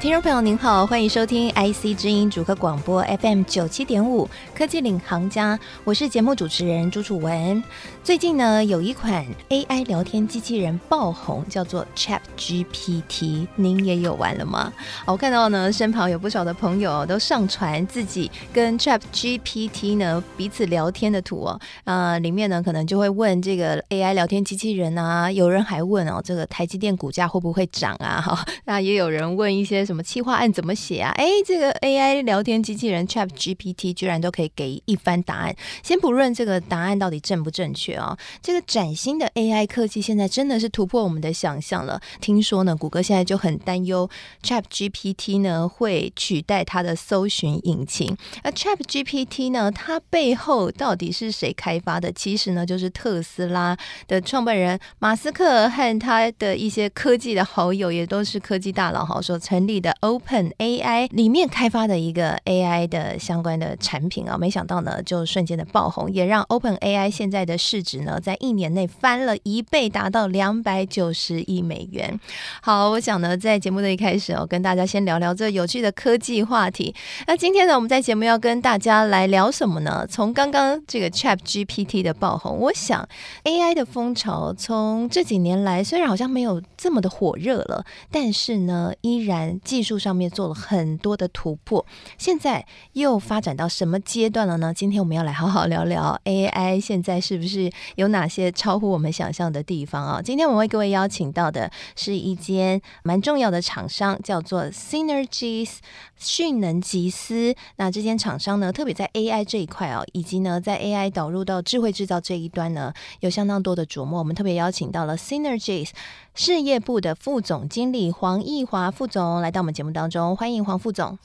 听众朋友您好，欢迎收听 IC 之音主客广播 FM 九七点五科技领航家，我是节目主持人朱楚文。最近呢，有一款 AI 聊天机器人爆红，叫做 ChatGPT，您也有玩了吗？我看到呢，身旁有不少的朋友都上传自己跟 ChatGPT 呢彼此聊天的图哦，啊、里面呢可能就会问这个 AI 聊天机器人啊，有人还问哦，这个台积电股价会不会涨啊？哈，那也有人问一些。什么企划案怎么写啊？哎，这个 AI 聊天机器人 ChatGPT 居然都可以给一番答案。先不论这个答案到底正不正确啊，这个崭新的 AI 科技现在真的是突破我们的想象了。听说呢，谷歌现在就很担忧 ChatGPT 呢会取代它的搜寻引擎。而 ChatGPT 呢，它背后到底是谁开发的？其实呢，就是特斯拉的创办人马斯克和他的一些科技的好友，也都是科技大佬，好说成立的 Open AI 里面开发的一个 AI 的相关的产品啊，没想到呢就瞬间的爆红，也让 Open AI 现在的市值呢在一年内翻了一倍，达到两百九十亿美元。好，我想呢在节目的一开始哦，跟大家先聊聊这有趣的科技话题。那今天呢我们在节目要跟大家来聊什么呢？从刚刚这个 ChatGPT 的爆红，我想 AI 的风潮从这几年来虽然好像没有这么的火热了，但是呢依然。技术上面做了很多的突破，现在又发展到什么阶段了呢？今天我们要来好好聊聊 AI，现在是不是有哪些超乎我们想象的地方啊？今天我们为各位邀请到的是一间蛮重要的厂商，叫做 Synergies 讯能集思。那这间厂商呢，特别在 AI 这一块啊，以及呢在 AI 导入到智慧制造这一端呢，有相当多的琢磨。我们特别邀请到了 Synergies 事业部的副总经理黄义华副总来到我们节目当中，欢迎黄副总。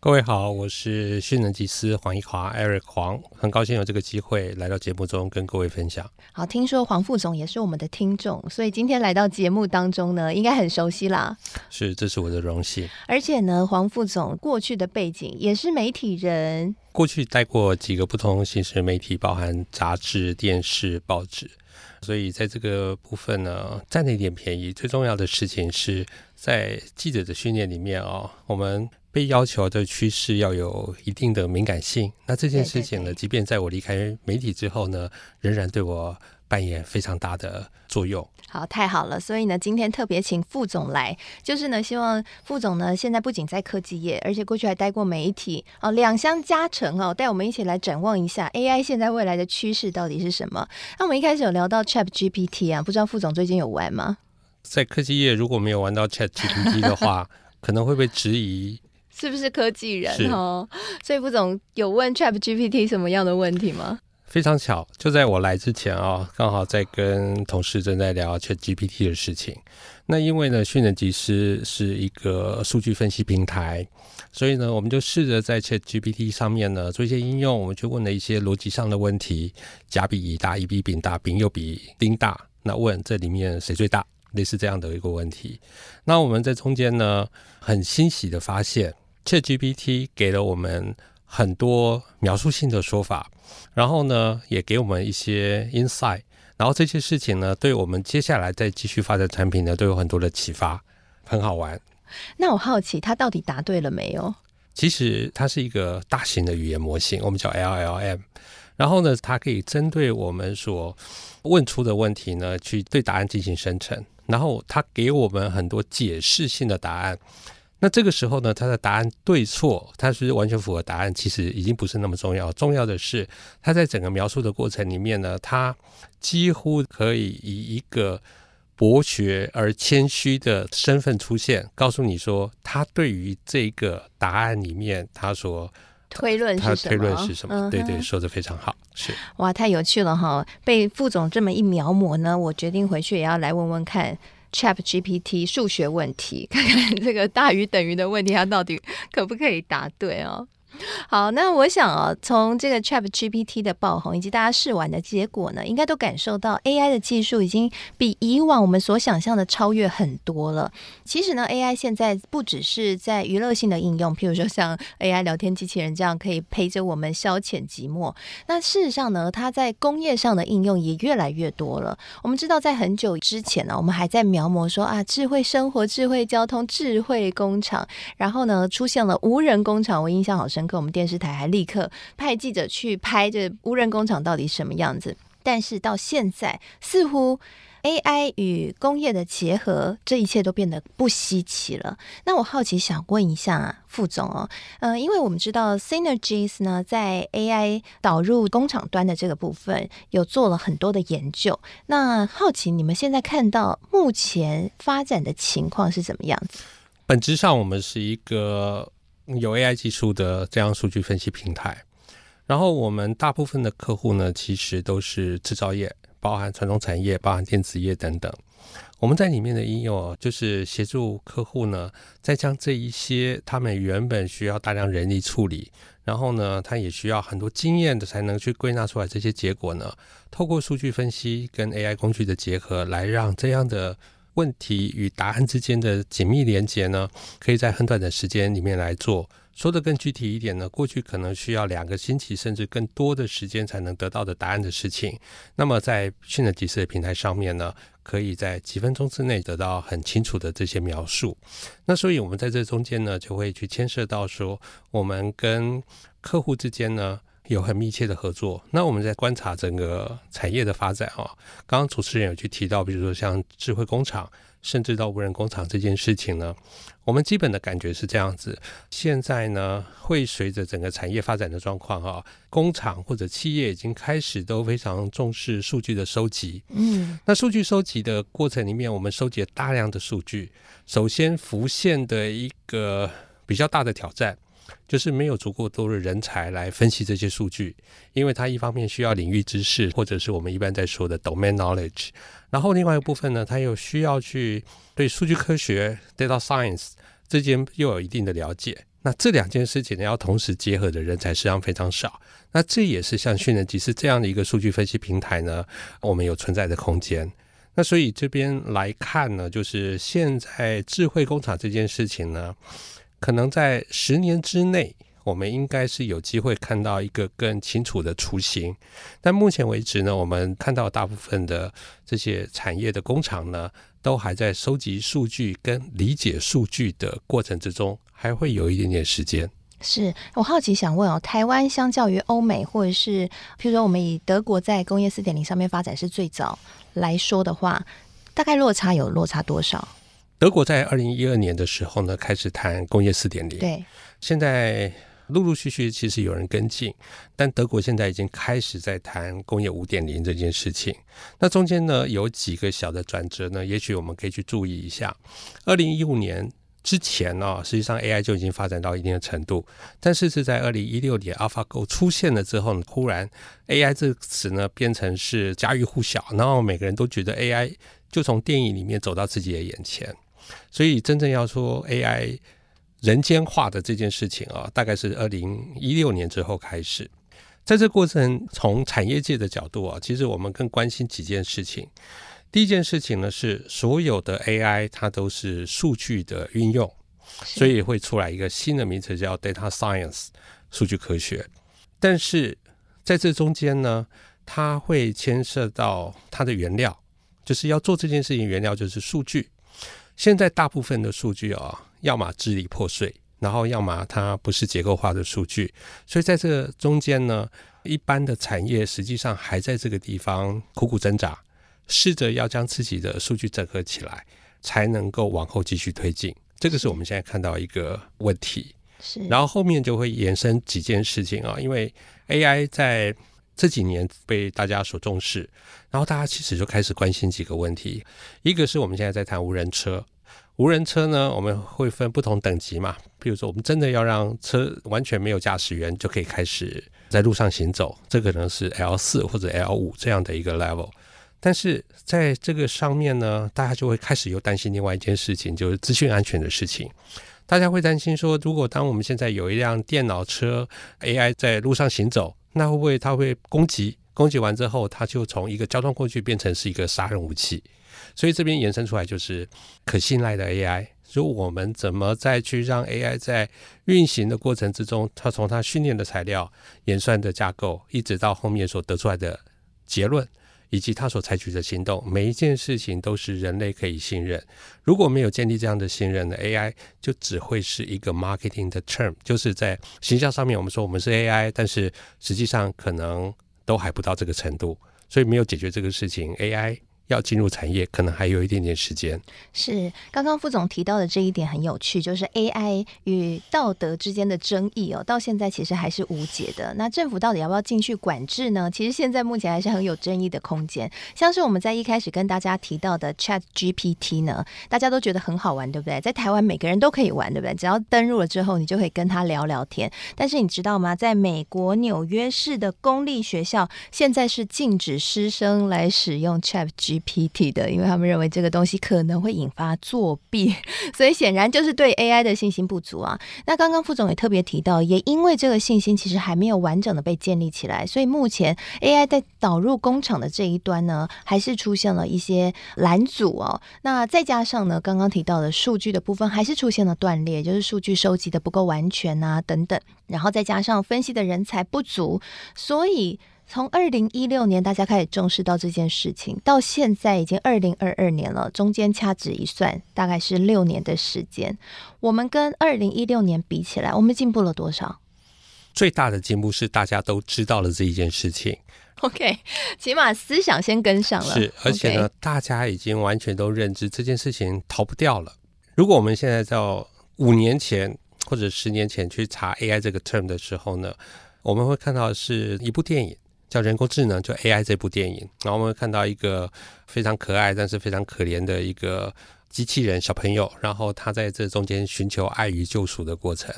各位好，我是讯能技师黄义华，Eric 黄，很高兴有这个机会来到节目中跟各位分享。好，听说黄副总也是我们的听众，所以今天来到节目当中呢，应该很熟悉啦。是，这是我的荣幸。而且呢，黄副总过去的背景也是媒体人，过去待过几个不同形式的媒体，包含杂志、电视、报纸。所以在这个部分呢，占了一点便宜。最重要的事情是在记者的训练里面哦，我们被要求的趋势要有一定的敏感性。那这件事情呢，即便在我离开媒体之后呢，仍然对我扮演非常大的作用。好，太好了！所以呢，今天特别请副总来，就是呢，希望副总呢，现在不仅在科技业，而且过去还待过媒体哦，两相加成哦，带我们一起来展望一下 AI 现在未来的趋势到底是什么。那我们一开始有聊到 ChatGPT 啊，不知道副总最近有玩吗？在科技业如果没有玩到 ChatGPT 的话，可能会被质疑是不是科技人哦。所以副总有问 ChatGPT 什么样的问题吗？非常巧，就在我来之前啊，刚好在跟同事正在聊 ChatGPT 的事情。那因为呢，训练集师是一个数据分析平台，所以呢，我们就试着在 ChatGPT 上面呢做一些应用。我们就问了一些逻辑上的问题：甲比乙大，乙比丙大，丙又比丁大。那问这里面谁最大？类似这样的一个问题。那我们在中间呢，很欣喜的发现，ChatGPT 给了我们很多描述性的说法。然后呢，也给我们一些 insight，然后这些事情呢，对我们接下来再继续发展产品呢，都有很多的启发，很好玩。那我好奇，他到底答对了没有？其实它是一个大型的语言模型，我们叫 LLM。然后呢，它可以针对我们所问出的问题呢，去对答案进行生成，然后它给我们很多解释性的答案。那这个时候呢，他的答案对错，他是完全符合答案，其实已经不是那么重要。重要的是，他在整个描述的过程里面呢，他几乎可以以一个博学而谦虚的身份出现，告诉你说，他对于这个答案里面他所推论是什么？他推论是什么？对对，说的非常好，是哇，太有趣了哈！被副总这么一描摹呢，我决定回去也要来问问看。ChatGPT 数学问题，看看这个大于等于的问题，它到底可不可以答对哦？好，那我想啊，从这个 ChatGPT 的爆红以及大家试玩的结果呢，应该都感受到 AI 的技术已经比以往我们所想象的超越很多了。其实呢，AI 现在不只是在娱乐性的应用，譬如说像 AI 聊天机器人这样可以陪着我们消遣寂寞。那事实上呢，它在工业上的应用也越来越多了。我们知道，在很久之前呢，我们还在描摹说啊，智慧生活、智慧交通、智慧工厂，然后呢，出现了无人工厂，我印象好深刻。我们电视台还立刻派记者去拍这无人工厂到底什么样子。但是到现在，似乎 AI 与工业的结合，这一切都变得不稀奇了。那我好奇想问一下副总哦，呃，因为我们知道 Synergies 呢，在 AI 导入工厂端的这个部分，有做了很多的研究。那好奇你们现在看到目前发展的情况是怎么样子？本质上，我们是一个。有 AI 技术的这样数据分析平台，然后我们大部分的客户呢，其实都是制造业，包含传统产业、包含电子业等等。我们在里面的应用，就是协助客户呢，再将这一些他们原本需要大量人力处理，然后呢，他也需要很多经验的才能去归纳出来这些结果呢，透过数据分析跟 AI 工具的结合，来让这样的。问题与答案之间的紧密连接呢，可以在很短的时间里面来做。说得更具体一点呢，过去可能需要两个星期甚至更多的时间才能得到的答案的事情，那么在迅雷即时的平台上面呢，可以在几分钟之内得到很清楚的这些描述。那所以我们在这中间呢，就会去牵涉到说，我们跟客户之间呢。有很密切的合作。那我们在观察整个产业的发展啊，刚刚主持人有去提到，比如说像智慧工厂，甚至到无人工厂这件事情呢，我们基本的感觉是这样子。现在呢，会随着整个产业发展的状况啊，工厂或者企业已经开始都非常重视数据的收集。嗯，那数据收集的过程里面，我们收集了大量的数据，首先浮现的一个比较大的挑战。就是没有足够多的人才来分析这些数据，因为它一方面需要领域知识，或者是我们一般在说的 domain knowledge，然后另外一部分呢，它又需要去对数据科学 data science 之间又有一定的了解。那这两件事情呢，要同时结合的人才实际上非常少。那这也是像迅雷即时这样的一个数据分析平台呢，我们有存在的空间。那所以这边来看呢，就是现在智慧工厂这件事情呢。可能在十年之内，我们应该是有机会看到一个更清楚的雏形。但目前为止呢，我们看到大部分的这些产业的工厂呢，都还在收集数据跟理解数据的过程之中，还会有一点点时间。是我好奇想问哦，台湾相较于欧美，或者是譬如说我们以德国在工业四点零上面发展是最早来说的话，大概落差有落差多少？德国在二零一二年的时候呢，开始谈工业四点零。对，现在陆陆续续其实有人跟进，但德国现在已经开始在谈工业五点零这件事情。那中间呢，有几个小的转折呢，也许我们可以去注意一下。二零一五年之前呢，实际上 AI 就已经发展到一定的程度，但是是在二零一六年 AlphaGo 出现了之后呢，忽然 AI 这个词呢变成是家喻户晓，然后每个人都觉得 AI 就从电影里面走到自己的眼前。所以真正要说 AI 人间化的这件事情啊，大概是二零一六年之后开始。在这过程，从产业界的角度啊，其实我们更关心几件事情。第一件事情呢，是所有的 AI 它都是数据的运用，所以会出来一个新的名词叫 Data Science，数据科学。但是在这中间呢，它会牵涉到它的原料，就是要做这件事情，原料就是数据。现在大部分的数据啊、哦，要么支离破碎，然后要么它不是结构化的数据，所以在这个中间呢，一般的产业实际上还在这个地方苦苦挣扎，试着要将自己的数据整合起来，才能够往后继续推进。这个是我们现在看到一个问题。是，然后后面就会延伸几件事情啊，因为 AI 在。这几年被大家所重视，然后大家其实就开始关心几个问题。一个是我们现在在谈无人车，无人车呢，我们会分不同等级嘛。比如说，我们真的要让车完全没有驾驶员就可以开始在路上行走，这可能是 L 四或者 L 五这样的一个 level。但是在这个上面呢，大家就会开始又担心另外一件事情，就是资讯安全的事情。大家会担心说，如果当我们现在有一辆电脑车 AI 在路上行走，那会不会它会攻击？攻击完之后，它就从一个交通工具变成是一个杀人武器？所以这边延伸出来就是可信赖的 AI。就我们怎么再去让 AI 在运行的过程之中，它从它训练的材料、演算的架构，一直到后面所得出来的结论，以及他所采取的行动，每一件事情都是人类可以信任。如果没有建立这样的信任的 AI，就只会是一个 marketing 的 term，就是在形象上面我们说我们是 AI，但是实际上可能都还不到这个程度，所以没有解决这个事情，AI。要进入产业，可能还有一点点时间。是，刚刚副总提到的这一点很有趣，就是 AI 与道德之间的争议哦，到现在其实还是无解的。那政府到底要不要进去管制呢？其实现在目前还是很有争议的空间。像是我们在一开始跟大家提到的 ChatGPT 呢，大家都觉得很好玩，对不对？在台湾每个人都可以玩，对不对？只要登入了之后，你就可以跟他聊聊天。但是你知道吗？在美国纽约市的公立学校，现在是禁止师生来使用 Chat G。GPT 的，因为他们认为这个东西可能会引发作弊，所以显然就是对 AI 的信心不足啊。那刚刚副总也特别提到，也因为这个信心其实还没有完整的被建立起来，所以目前 AI 在导入工厂的这一端呢，还是出现了一些拦阻哦。那再加上呢，刚刚提到的数据的部分还是出现了断裂，就是数据收集的不够完全啊等等，然后再加上分析的人才不足，所以。从二零一六年大家开始重视到这件事情，到现在已经二零二二年了，中间掐指一算，大概是六年的时间。我们跟二零一六年比起来，我们进步了多少？最大的进步是大家都知道了这一件事情。OK，起码思想先跟上了。是，而且呢大家已经完全都认知这件事情逃不掉了。如果我们现在到五年前或者十年前去查 AI 这个 term 的时候呢，我们会看到是一部电影。叫人工智能，就 AI 这部电影，然后我们会看到一个非常可爱但是非常可怜的一个机器人小朋友，然后他在这中间寻求爱与救赎的过程。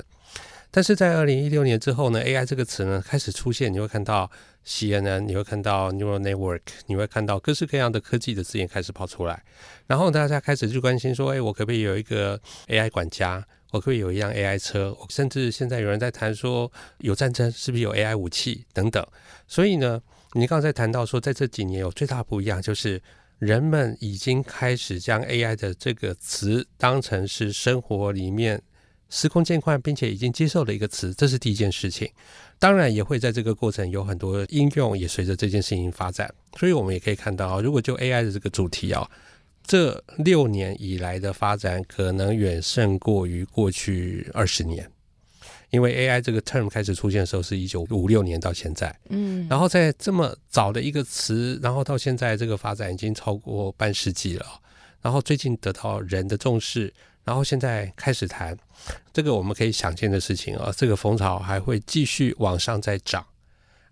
但是在二零一六年之后呢，AI 这个词呢开始出现，你会看到 CNN，你会看到 Neural Network，你会看到各式各样的科技的字眼开始跑出来，然后大家开始就关心说，哎，我可不可以有一个 AI 管家？我可不可以有一辆 AI 车，甚至现在有人在谈说，有战争是不是有 AI 武器等等。所以呢，你刚才谈到说，在这几年有最大不一样，就是人们已经开始将 AI 的这个词当成是生活里面司空见惯，并且已经接受了一个词，这是第一件事情。当然也会在这个过程有很多应用，也随着这件事情发展。所以我们也可以看到，如果就 AI 的这个主题啊。这六年以来的发展可能远胜过于过去二十年，因为 AI 这个 term 开始出现的时候是一九五六年到现在，嗯，然后在这么早的一个词，然后到现在这个发展已经超过半世纪了，然后最近得到人的重视，然后现在开始谈这个我们可以想见的事情啊，这个风潮还会继续往上再涨。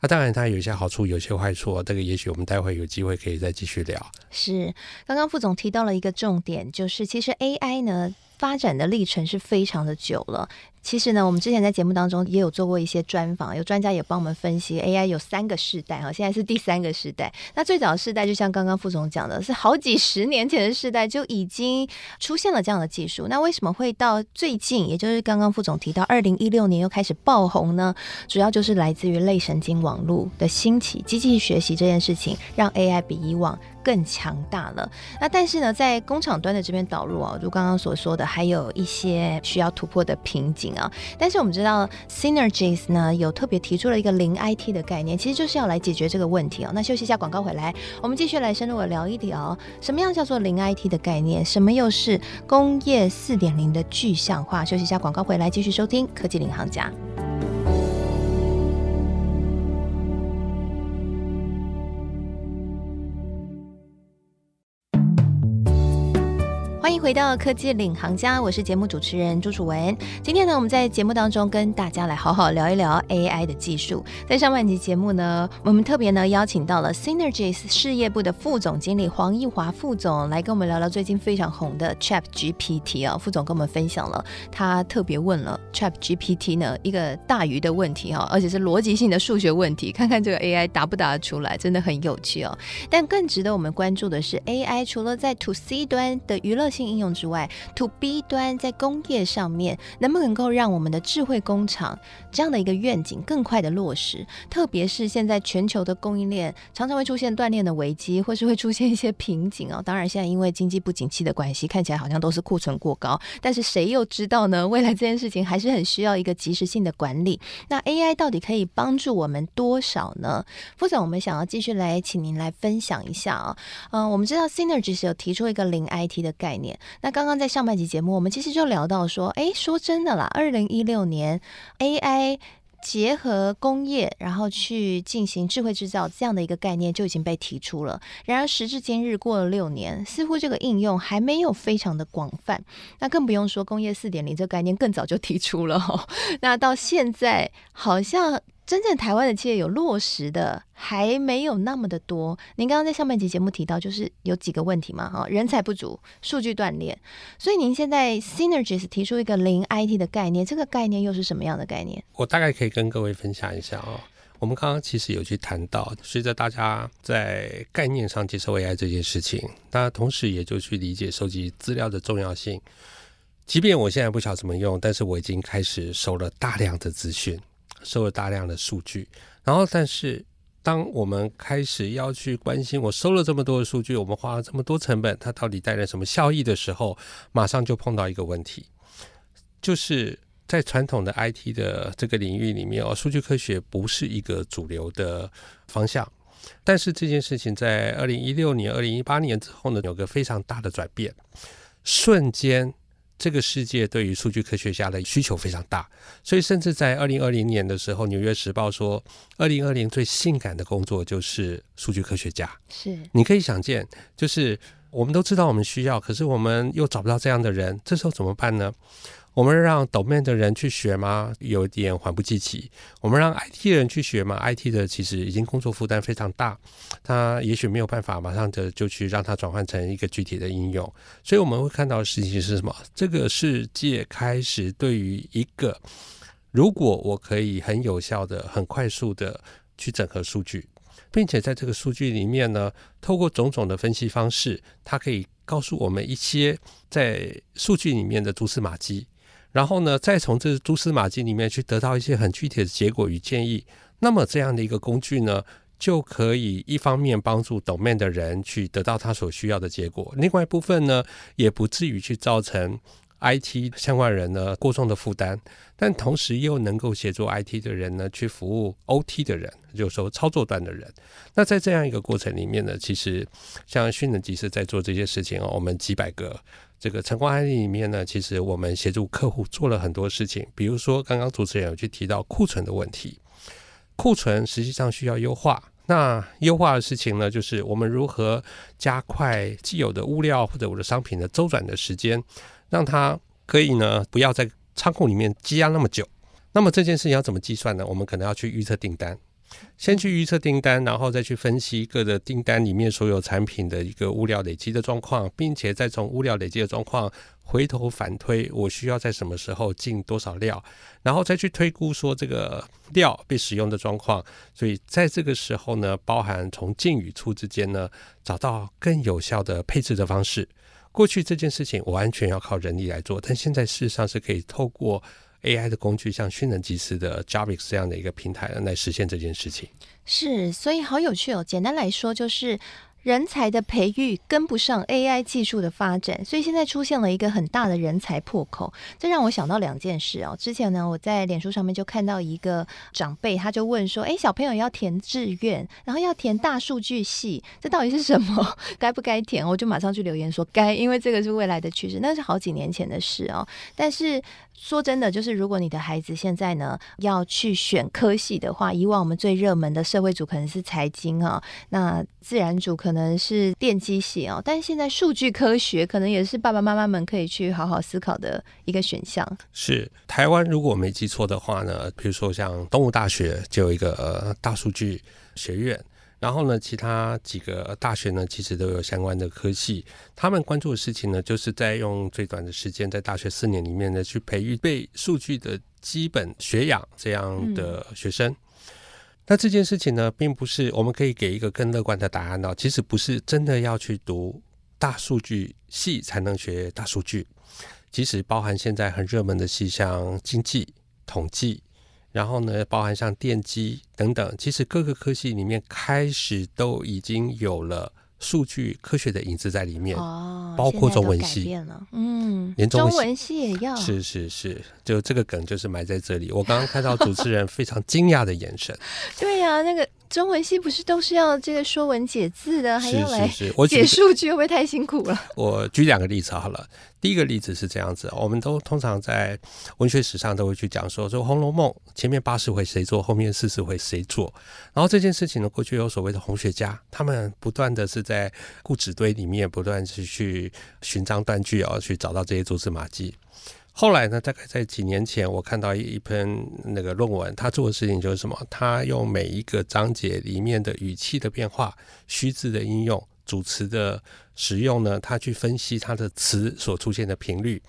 那、啊、当然，它有一些好处，有一些坏处。这个也许我们待会有机会可以再继续聊。是，刚刚副总提到了一个重点，就是其实 AI 呢发展的历程是非常的久了。其实呢，我们之前在节目当中也有做过一些专访，有专家也帮我们分析 AI 有三个世代哈，现在是第三个世代。那最早的世代就像刚刚副总讲的，是好几十年前的世代就已经出现了这样的技术。那为什么会到最近，也就是刚刚副总提到二零一六年又开始爆红呢？主要就是来自于类神经网络的兴起，机器学习这件事情让 AI 比以往更强大了。那但是呢，在工厂端的这边导入啊，如刚刚所说的，还有一些需要突破的瓶颈。啊！但是我们知道，Synergies 呢有特别提出了一个零 IT 的概念，其实就是要来解决这个问题哦。那休息一下，广告回来，我们继续来深入的聊一聊，什么样叫做零 IT 的概念？什么又是工业四点零的具象化？休息一下，广告回来，继续收听科技领航家。欢迎回到科技领航家，我是节目主持人朱楚文。今天呢，我们在节目当中跟大家来好好聊一聊 AI 的技术。在上半集节目呢，我们特别呢邀请到了 Synergies 事业部的副总经理黄义华副总来跟我们聊聊最近非常红的 ChatGPT 啊。副总跟我们分享了他特别问了 ChatGPT 呢一个大鱼的问题哈，而且是逻辑性的数学问题，看看这个 AI 答不答得出来，真的很有趣哦。但更值得我们关注的是，AI 除了在 To C 端的娱乐性应用之外，To B 端在工业上面能不能够让我们的智慧工厂这样的一个愿景更快的落实？特别是现在全球的供应链常常会出现断裂的危机，或是会出现一些瓶颈哦。当然，现在因为经济不景气的关系，看起来好像都是库存过高，但是谁又知道呢？未来这件事情还是很需要一个及时性的管理。那 AI 到底可以帮助我们多少呢？副总，我们想要继续来请您来分享一下啊。嗯，我们知道 Synergis 有提出一个零 IT 的概念。那刚刚在上半集节目，我们其实就聊到说，哎，说真的啦，二零一六年 AI 结合工业，然后去进行智慧制造这样的一个概念就已经被提出了。然而时至今日，过了六年，似乎这个应用还没有非常的广泛。那更不用说工业四点零这个概念更早就提出了哦。那到现在好像。真正台湾的企业有落实的还没有那么的多。您刚刚在上半集节目提到，就是有几个问题嘛，哈，人才不足，数据断链。所以您现在 Synergies 提出一个零 IT 的概念，这个概念又是什么样的概念？我大概可以跟各位分享一下哦。我们刚刚其实有去谈到，随着大家在概念上接受 AI 这件事情，大家同时也就去理解收集资料的重要性。即便我现在不晓怎么用，但是我已经开始收了大量的资讯。收了大量的数据，然后，但是当我们开始要去关心，我收了这么多的数据，我们花了这么多成本，它到底带来什么效益的时候，马上就碰到一个问题，就是在传统的 IT 的这个领域里面哦，数据科学不是一个主流的方向，但是这件事情在二零一六年、二零一八年之后呢，有个非常大的转变，瞬间。这个世界对于数据科学家的需求非常大，所以甚至在二零二零年的时候，《纽约时报》说，二零二零最性感的工作就是数据科学家。是，你可以想见，就是我们都知道我们需要，可是我们又找不到这样的人，这时候怎么办呢？我们让抖面的人去学吗？有点缓不济急。我们让 IT 人去学吗？IT 的其实已经工作负担非常大，他也许没有办法马上的就去让它转换成一个具体的应用。所以我们会看到的事情是什么？这个世界开始对于一个，如果我可以很有效的、很快速的去整合数据，并且在这个数据里面呢，透过种种的分析方式，它可以告诉我们一些在数据里面的蛛丝马迹。然后呢，再从这蛛丝马迹里面去得到一些很具体的结果与建议。那么这样的一个工具呢，就可以一方面帮助 domain 的人去得到他所需要的结果，另外一部分呢，也不至于去造成 IT 相关人呢过重的负担。但同时又能够协助 IT 的人呢去服务 OT 的人，就是说操作端的人。那在这样一个过程里面呢，其实像迅能即时在做这些事情哦，我们几百个。这个成功案例里面呢，其实我们协助客户做了很多事情，比如说刚刚主持人有去提到库存的问题，库存实际上需要优化。那优化的事情呢，就是我们如何加快既有的物料或者我的商品的周转的时间，让它可以呢不要在仓库里面积压那么久。那么这件事情要怎么计算呢？我们可能要去预测订单。先去预测订单，然后再去分析各个订单里面所有产品的一个物料累积的状况，并且再从物料累积的状况回头反推，我需要在什么时候进多少料，然后再去推估说这个料被使用的状况。所以在这个时候呢，包含从进与出之间呢，找到更有效的配置的方式。过去这件事情完全要靠人力来做，但现在事实上是可以透过。AI 的工具，像讯能即时的 Javix 这样的一个平台来实现这件事情。是，所以好有趣哦。简单来说，就是。人才的培育跟不上 AI 技术的发展，所以现在出现了一个很大的人才破口。这让我想到两件事哦。之前呢，我在脸书上面就看到一个长辈，他就问说：“诶，小朋友要填志愿，然后要填大数据系，这到底是什么？该不该填？”我就马上去留言说：“该，因为这个是未来的趋势。”那是好几年前的事哦。但是说真的，就是如果你的孩子现在呢要去选科系的话，以往我们最热门的社会组可能是财经啊，那自然组可能。可能是电机系哦，但是现在数据科学可能也是爸爸妈妈们可以去好好思考的一个选项。是台湾，如果没记错的话呢，比如说像东吴大学就有一个呃大数据学院，然后呢，其他几个大学呢，其实都有相关的科系。他们关注的事情呢，就是在用最短的时间，在大学四年里面呢，去培育被数据的基本学养这样的学生。嗯那这件事情呢，并不是我们可以给一个更乐观的答案哦。其实不是真的要去读大数据系才能学大数据，即使包含现在很热门的系，像经济、统计，然后呢，包含像电机等等，其实各个科系里面开始都已经有了。数据科学的影子在里面，哦，包括中文系，嗯，连中文系，也要，是是是，就这个梗就是埋在这里。我刚刚看到主持人非常惊讶的眼神，对呀、啊，那个。中文系不是都是要这个说文解字的，还要来解数据，会不会太辛苦了？我举两个例子好了。第一个例子是这样子，我们都通常在文学史上都会去讲说，说《红楼梦》前面八十回谁做，后面四十回谁做。然后这件事情呢，过去有所谓的红学家，他们不断的是在故纸堆里面不断去去寻章断句啊，去找到这些蛛丝马迹。后来呢，大概在几年前，我看到一篇那个论文，他做的事情就是什么？他用每一个章节里面的语气的变化、虚字的应用、主词的使用呢，他去分析他的词所出现的频率，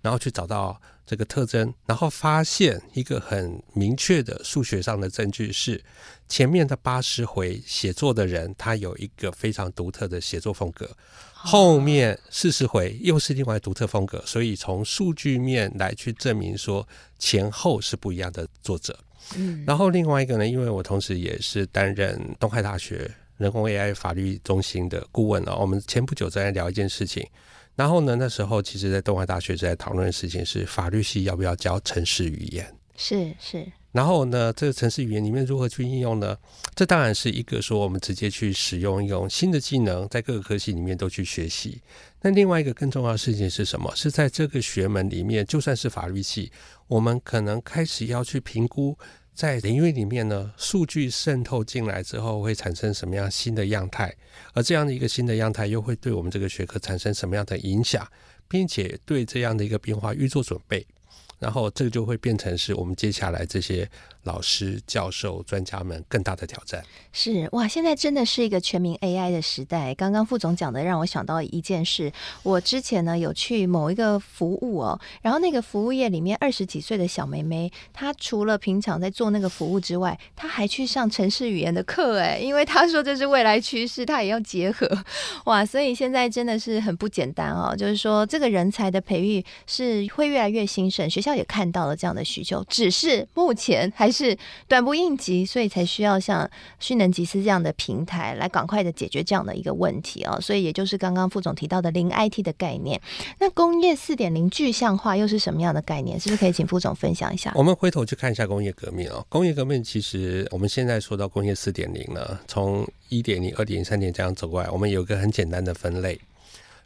然后去找到这个特征，然后发现一个很明确的数学上的证据是，前面的八十回写作的人，他有一个非常独特的写作风格。后面四十回又是另外独特风格，所以从数据面来去证明说前后是不一样的作者。嗯，然后另外一个呢，因为我同时也是担任东海大学人工 AI 法律中心的顾问啊，我们前不久在聊一件事情。然后呢，那时候其实在东海大学在讨论的事情是法律系要不要教城市语言？是是。然后呢，这个城市语言里面如何去应用呢？这当然是一个说我们直接去使用一种新的技能，在各个科系里面都去学习。那另外一个更重要的事情是什么？是在这个学门里面，就算是法律系，我们可能开始要去评估，在领域里面呢，数据渗透进来之后会产生什么样新的样态，而这样的一个新的样态又会对我们这个学科产生什么样的影响，并且对这样的一个变化预做准备。然后这个就会变成是我们接下来这些老师、教授、专家们更大的挑战。是哇，现在真的是一个全民 AI 的时代。刚刚副总讲的让我想到一件事，我之前呢有去某一个服务哦，然后那个服务业里面二十几岁的小妹妹，她除了平常在做那个服务之外，她还去上城市语言的课哎，因为她说这是未来趋势，她也要结合哇，所以现在真的是很不简单哦。就是说这个人才的培育是会越来越兴盛，学校。也看到了这样的需求，只是目前还是短不应急，所以才需要像讯能集思这样的平台来赶快的解决这样的一个问题哦。所以也就是刚刚副总提到的零 IT 的概念，那工业四点零具象化又是什么样的概念？是不是可以请副总分享一下？我们回头去看一下工业革命哦。工业革命其实我们现在说到工业四点零呢，从一点零、二点零、三点这样走过来，我们有个很简单的分类。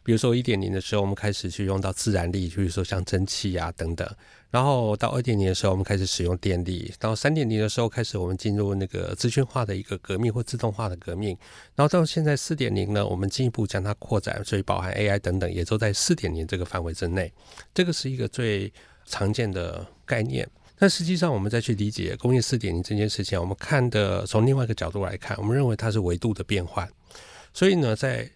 比如说一点零的时候，我们开始去用到自然力，比如说像蒸汽啊等等。然后到二点零的时候，我们开始使用电力。到三点零的时候，开始我们进入那个资讯化的一个革命或自动化的革命。然后到现在四点零呢，我们进一步将它扩展，所以包含 AI 等等，也都在四点零这个范围之内。这个是一个最常见的概念。但实际上，我们再去理解工业四点零这件事情，我们看的从另外一个角度来看，我们认为它是维度的变换。所以呢，在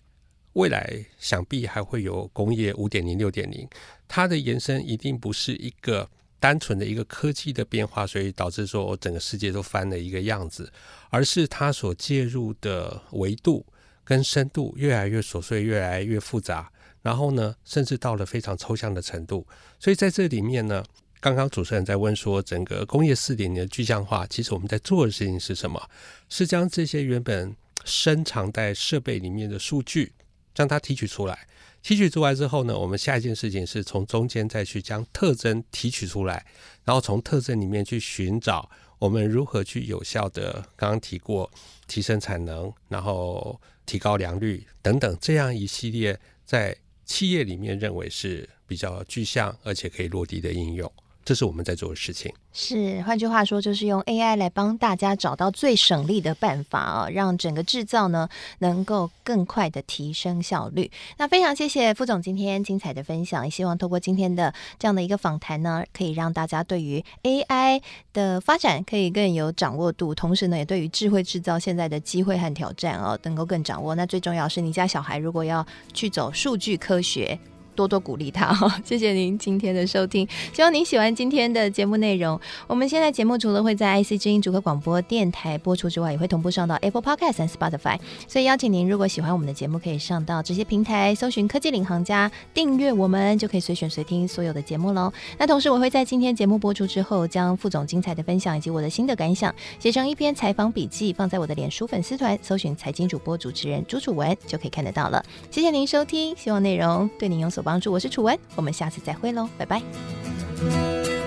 未来想必还会有工业五点零、六点零，它的延伸一定不是一个单纯的一个科技的变化，所以导致说整个世界都翻了一个样子，而是它所介入的维度跟深度越来越琐碎、越来越复杂，然后呢，甚至到了非常抽象的程度。所以在这里面呢，刚刚主持人在问说，整个工业四点零的具象化，其实我们在做的事情是什么？是将这些原本深藏在设备里面的数据。将它提取出来，提取出来之后呢，我们下一件事情是从中间再去将特征提取出来，然后从特征里面去寻找我们如何去有效的，刚刚提过提升产能，然后提高良率等等这样一系列在企业里面认为是比较具象而且可以落地的应用。这是我们在做的事情。是，换句话说，就是用 AI 来帮大家找到最省力的办法啊，让整个制造呢能够更快的提升效率。那非常谢谢副总今天精彩的分享，也希望透过今天的这样的一个访谈呢，可以让大家对于 AI 的发展可以更有掌握度，同时呢，也对于智慧制造现在的机会和挑战哦，能够更掌握。那最重要是你家小孩如果要去走数据科学。多多鼓励他哈。谢谢您今天的收听，希望您喜欢今天的节目内容。我们现在节目除了会在 IC 之音主客广播电台播出之外，也会同步上到 Apple Podcast 和 Spotify。所以邀请您，如果喜欢我们的节目，可以上到这些平台搜寻“科技领航家”，订阅我们就可以随选随听所有的节目喽。那同时，我会在今天节目播出之后，将副总精彩的分享以及我的心得感想写成一篇采访笔记，放在我的脸书粉丝团，搜寻“财经主播主持人朱楚文”就可以看得到了。谢谢您收听，希望内容对您有所帮帮助。我是楚文，我们下次再会喽，拜拜。